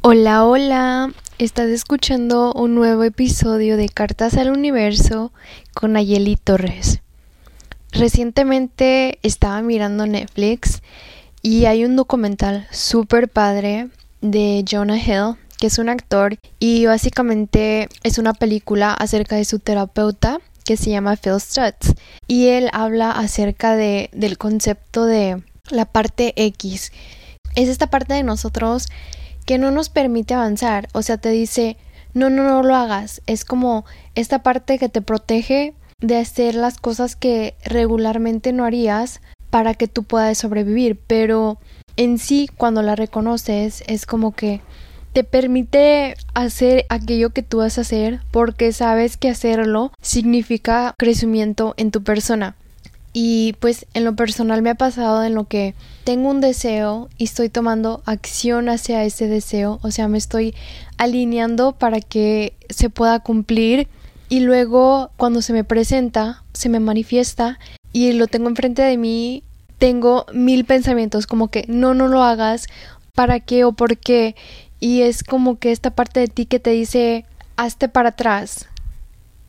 Hola, hola. Estás escuchando un nuevo episodio de Cartas al Universo con Ayeli Torres. Recientemente estaba mirando Netflix y hay un documental súper padre de Jonah Hill, que es un actor, y básicamente es una película acerca de su terapeuta que se llama Phil Stutz. Y él habla acerca de, del concepto de la parte X. Es esta parte de nosotros que no nos permite avanzar. O sea, te dice, no, no, no lo hagas. Es como esta parte que te protege de hacer las cosas que regularmente no harías para que tú puedas sobrevivir. Pero en sí, cuando la reconoces, es como que te permite hacer aquello que tú vas a hacer porque sabes que hacerlo significa crecimiento en tu persona. Y pues en lo personal me ha pasado en lo que tengo un deseo y estoy tomando acción hacia ese deseo, o sea, me estoy alineando para que se pueda cumplir y luego cuando se me presenta, se me manifiesta y lo tengo enfrente de mí, tengo mil pensamientos como que no, no lo hagas, ¿para qué o por qué? Y es como que esta parte de ti que te dice, hazte para atrás,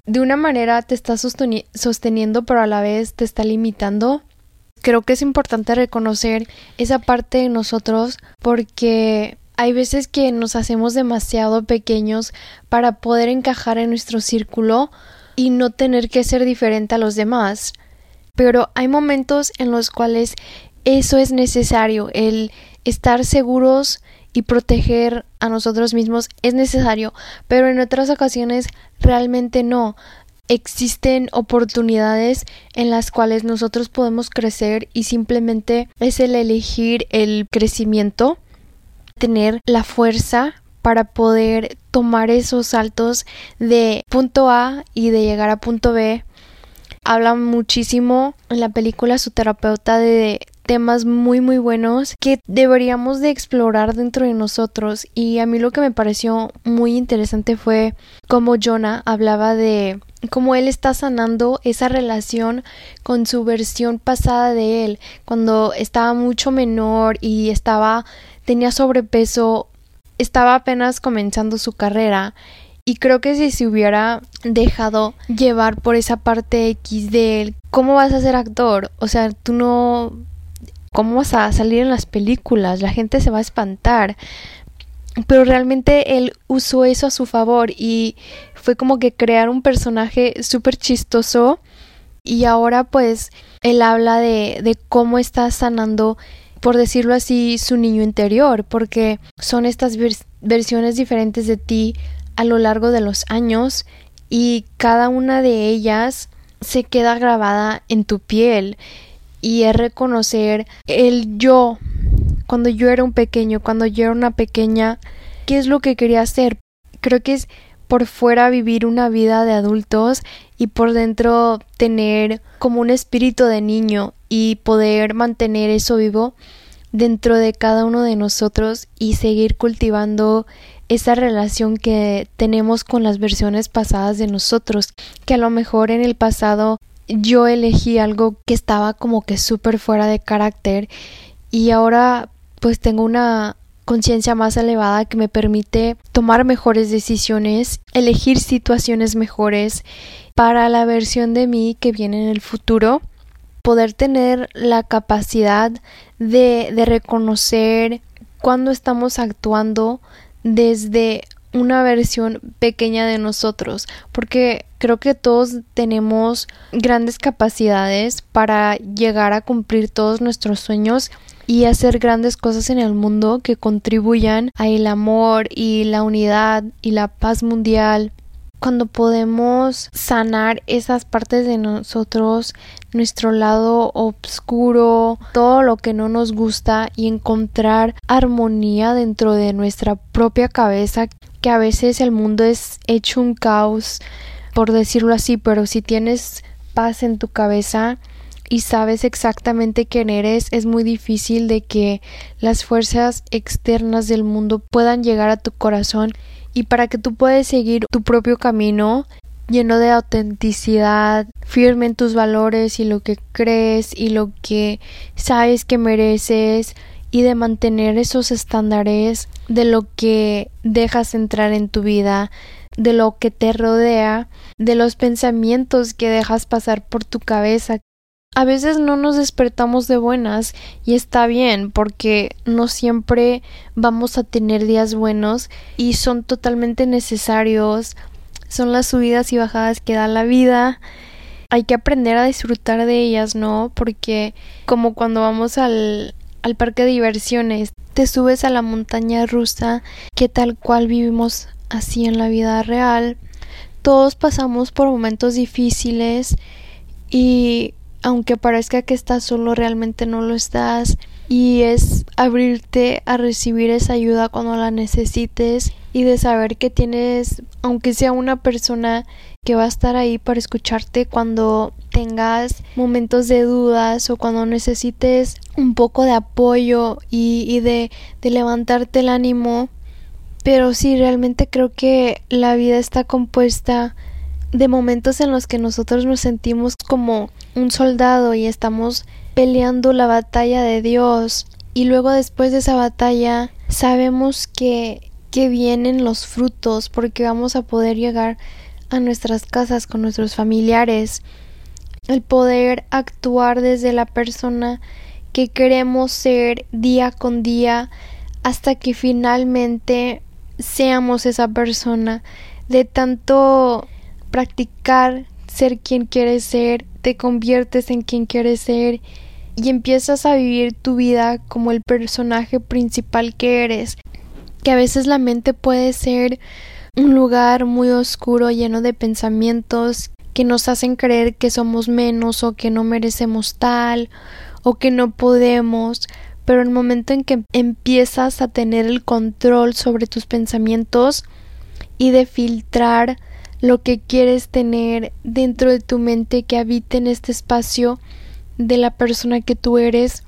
de una manera te está sosteniendo pero a la vez te está limitando. Creo que es importante reconocer esa parte de nosotros porque hay veces que nos hacemos demasiado pequeños para poder encajar en nuestro círculo y no tener que ser diferente a los demás. Pero hay momentos en los cuales eso es necesario, el estar seguros y proteger a nosotros mismos es necesario, pero en otras ocasiones realmente no. Existen oportunidades en las cuales nosotros podemos crecer y simplemente es el elegir el crecimiento, tener la fuerza para poder tomar esos saltos de punto A y de llegar a punto B. Habla muchísimo en la película su terapeuta de temas muy muy buenos que deberíamos de explorar dentro de nosotros y a mí lo que me pareció muy interesante fue cómo Jonah hablaba de cómo él está sanando esa relación con su versión pasada de él cuando estaba mucho menor y estaba tenía sobrepeso estaba apenas comenzando su carrera y creo que si se hubiera dejado llevar por esa parte X de él, ¿cómo vas a ser actor? O sea, tú no cómo vas a salir en las películas, la gente se va a espantar. Pero realmente él usó eso a su favor y fue como que crear un personaje súper chistoso y ahora pues él habla de, de cómo está sanando por decirlo así, su niño interior, porque son estas versiones diferentes de ti a lo largo de los años y cada una de ellas se queda grabada en tu piel y es reconocer el yo cuando yo era un pequeño, cuando yo era una pequeña, qué es lo que quería hacer. Creo que es por fuera vivir una vida de adultos y por dentro tener como un espíritu de niño y poder mantener eso vivo dentro de cada uno de nosotros y seguir cultivando esa relación que tenemos con las versiones pasadas de nosotros, que a lo mejor en el pasado yo elegí algo que estaba como que súper fuera de carácter y ahora pues tengo una conciencia más elevada que me permite tomar mejores decisiones, elegir situaciones mejores para la versión de mí que viene en el futuro, poder tener la capacidad de, de reconocer cuando estamos actuando desde una versión pequeña de nosotros, porque creo que todos tenemos grandes capacidades para llegar a cumplir todos nuestros sueños y hacer grandes cosas en el mundo que contribuyan a el amor y la unidad y la paz mundial. Cuando podemos sanar esas partes de nosotros, nuestro lado oscuro, todo lo que no nos gusta y encontrar armonía dentro de nuestra propia cabeza que a veces el mundo es hecho un caos, por decirlo así, pero si tienes paz en tu cabeza y sabes exactamente quién eres, es muy difícil de que las fuerzas externas del mundo puedan llegar a tu corazón. Y para que tú puedas seguir tu propio camino lleno de autenticidad, firme en tus valores y lo que crees y lo que sabes que mereces y de mantener esos estándares de lo que dejas entrar en tu vida, de lo que te rodea, de los pensamientos que dejas pasar por tu cabeza. A veces no nos despertamos de buenas y está bien porque no siempre vamos a tener días buenos y son totalmente necesarios. Son las subidas y bajadas que da la vida. Hay que aprender a disfrutar de ellas, ¿no? Porque como cuando vamos al, al parque de diversiones, te subes a la montaña rusa que tal cual vivimos así en la vida real. Todos pasamos por momentos difíciles y aunque parezca que estás solo, realmente no lo estás. Y es abrirte a recibir esa ayuda cuando la necesites y de saber que tienes, aunque sea una persona que va a estar ahí para escucharte cuando tengas momentos de dudas o cuando necesites un poco de apoyo y, de, de levantarte el ánimo. Pero sí, realmente creo que la vida está compuesta de momentos en los que nosotros nos sentimos como un soldado y estamos peleando la batalla de Dios y luego después de esa batalla sabemos que, que vienen los frutos porque vamos a poder llegar a nuestras casas con nuestros familiares el poder actuar desde la persona que queremos ser día con día hasta que finalmente seamos esa persona de tanto practicar ser quien quieres ser, te conviertes en quien quieres ser y empiezas a vivir tu vida como el personaje principal que eres. Que a veces la mente puede ser un lugar muy oscuro lleno de pensamientos que nos hacen creer que somos menos o que no merecemos tal o que no podemos, pero el momento en que empiezas a tener el control sobre tus pensamientos y de filtrar lo que quieres tener dentro de tu mente que habite en este espacio de la persona que tú eres,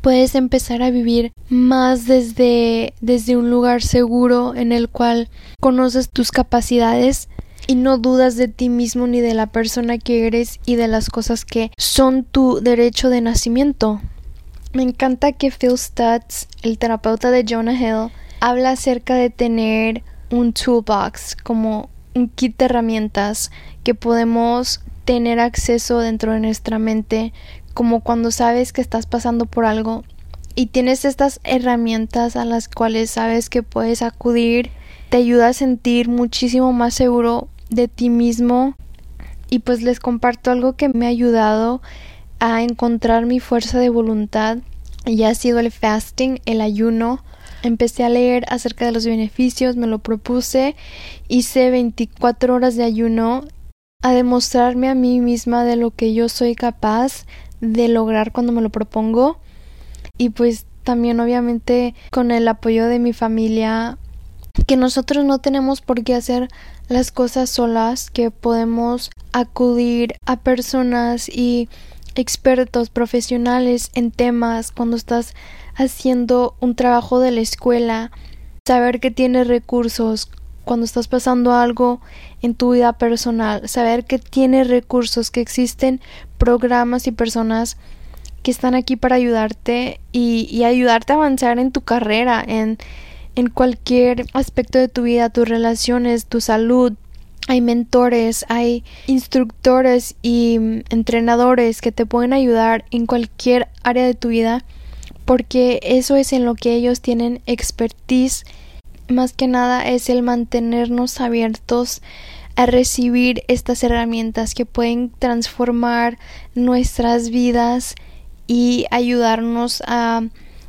puedes empezar a vivir más desde, desde un lugar seguro en el cual conoces tus capacidades y no dudas de ti mismo ni de la persona que eres y de las cosas que son tu derecho de nacimiento. Me encanta que Phil Stutz, el terapeuta de Jonah Hill, habla acerca de tener un toolbox como un kit de herramientas que podemos tener acceso dentro de nuestra mente, como cuando sabes que estás pasando por algo y tienes estas herramientas a las cuales sabes que puedes acudir, te ayuda a sentir muchísimo más seguro de ti mismo. Y pues les comparto algo que me ha ayudado a encontrar mi fuerza de voluntad y ha sido el fasting, el ayuno. Empecé a leer acerca de los beneficios, me lo propuse, hice 24 horas de ayuno a demostrarme a mí misma de lo que yo soy capaz de lograr cuando me lo propongo. Y pues también obviamente con el apoyo de mi familia que nosotros no tenemos por qué hacer las cosas solas, que podemos acudir a personas y expertos profesionales en temas cuando estás haciendo un trabajo de la escuela, saber que tienes recursos cuando estás pasando algo en tu vida personal, saber que tienes recursos, que existen programas y personas que están aquí para ayudarte y, ayudarte a avanzar en tu carrera, en, en cualquier aspecto de tu vida, tus relaciones, tu salud, hay mentores, hay instructores y entrenadores que te pueden ayudar en cualquier área de tu vida porque eso es en lo que ellos tienen expertise. Más que nada es el mantenernos abiertos a recibir estas herramientas que pueden transformar nuestras vidas y ayudarnos a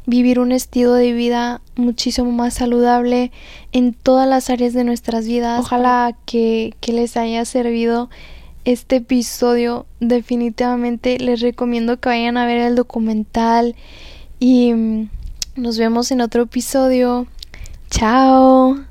vivir un estilo de vida muchísimo más saludable en todas las áreas de nuestras vidas. Ojalá que, que les haya servido este episodio. Definitivamente les recomiendo que vayan a ver el documental y nos vemos en otro episodio. Ciao.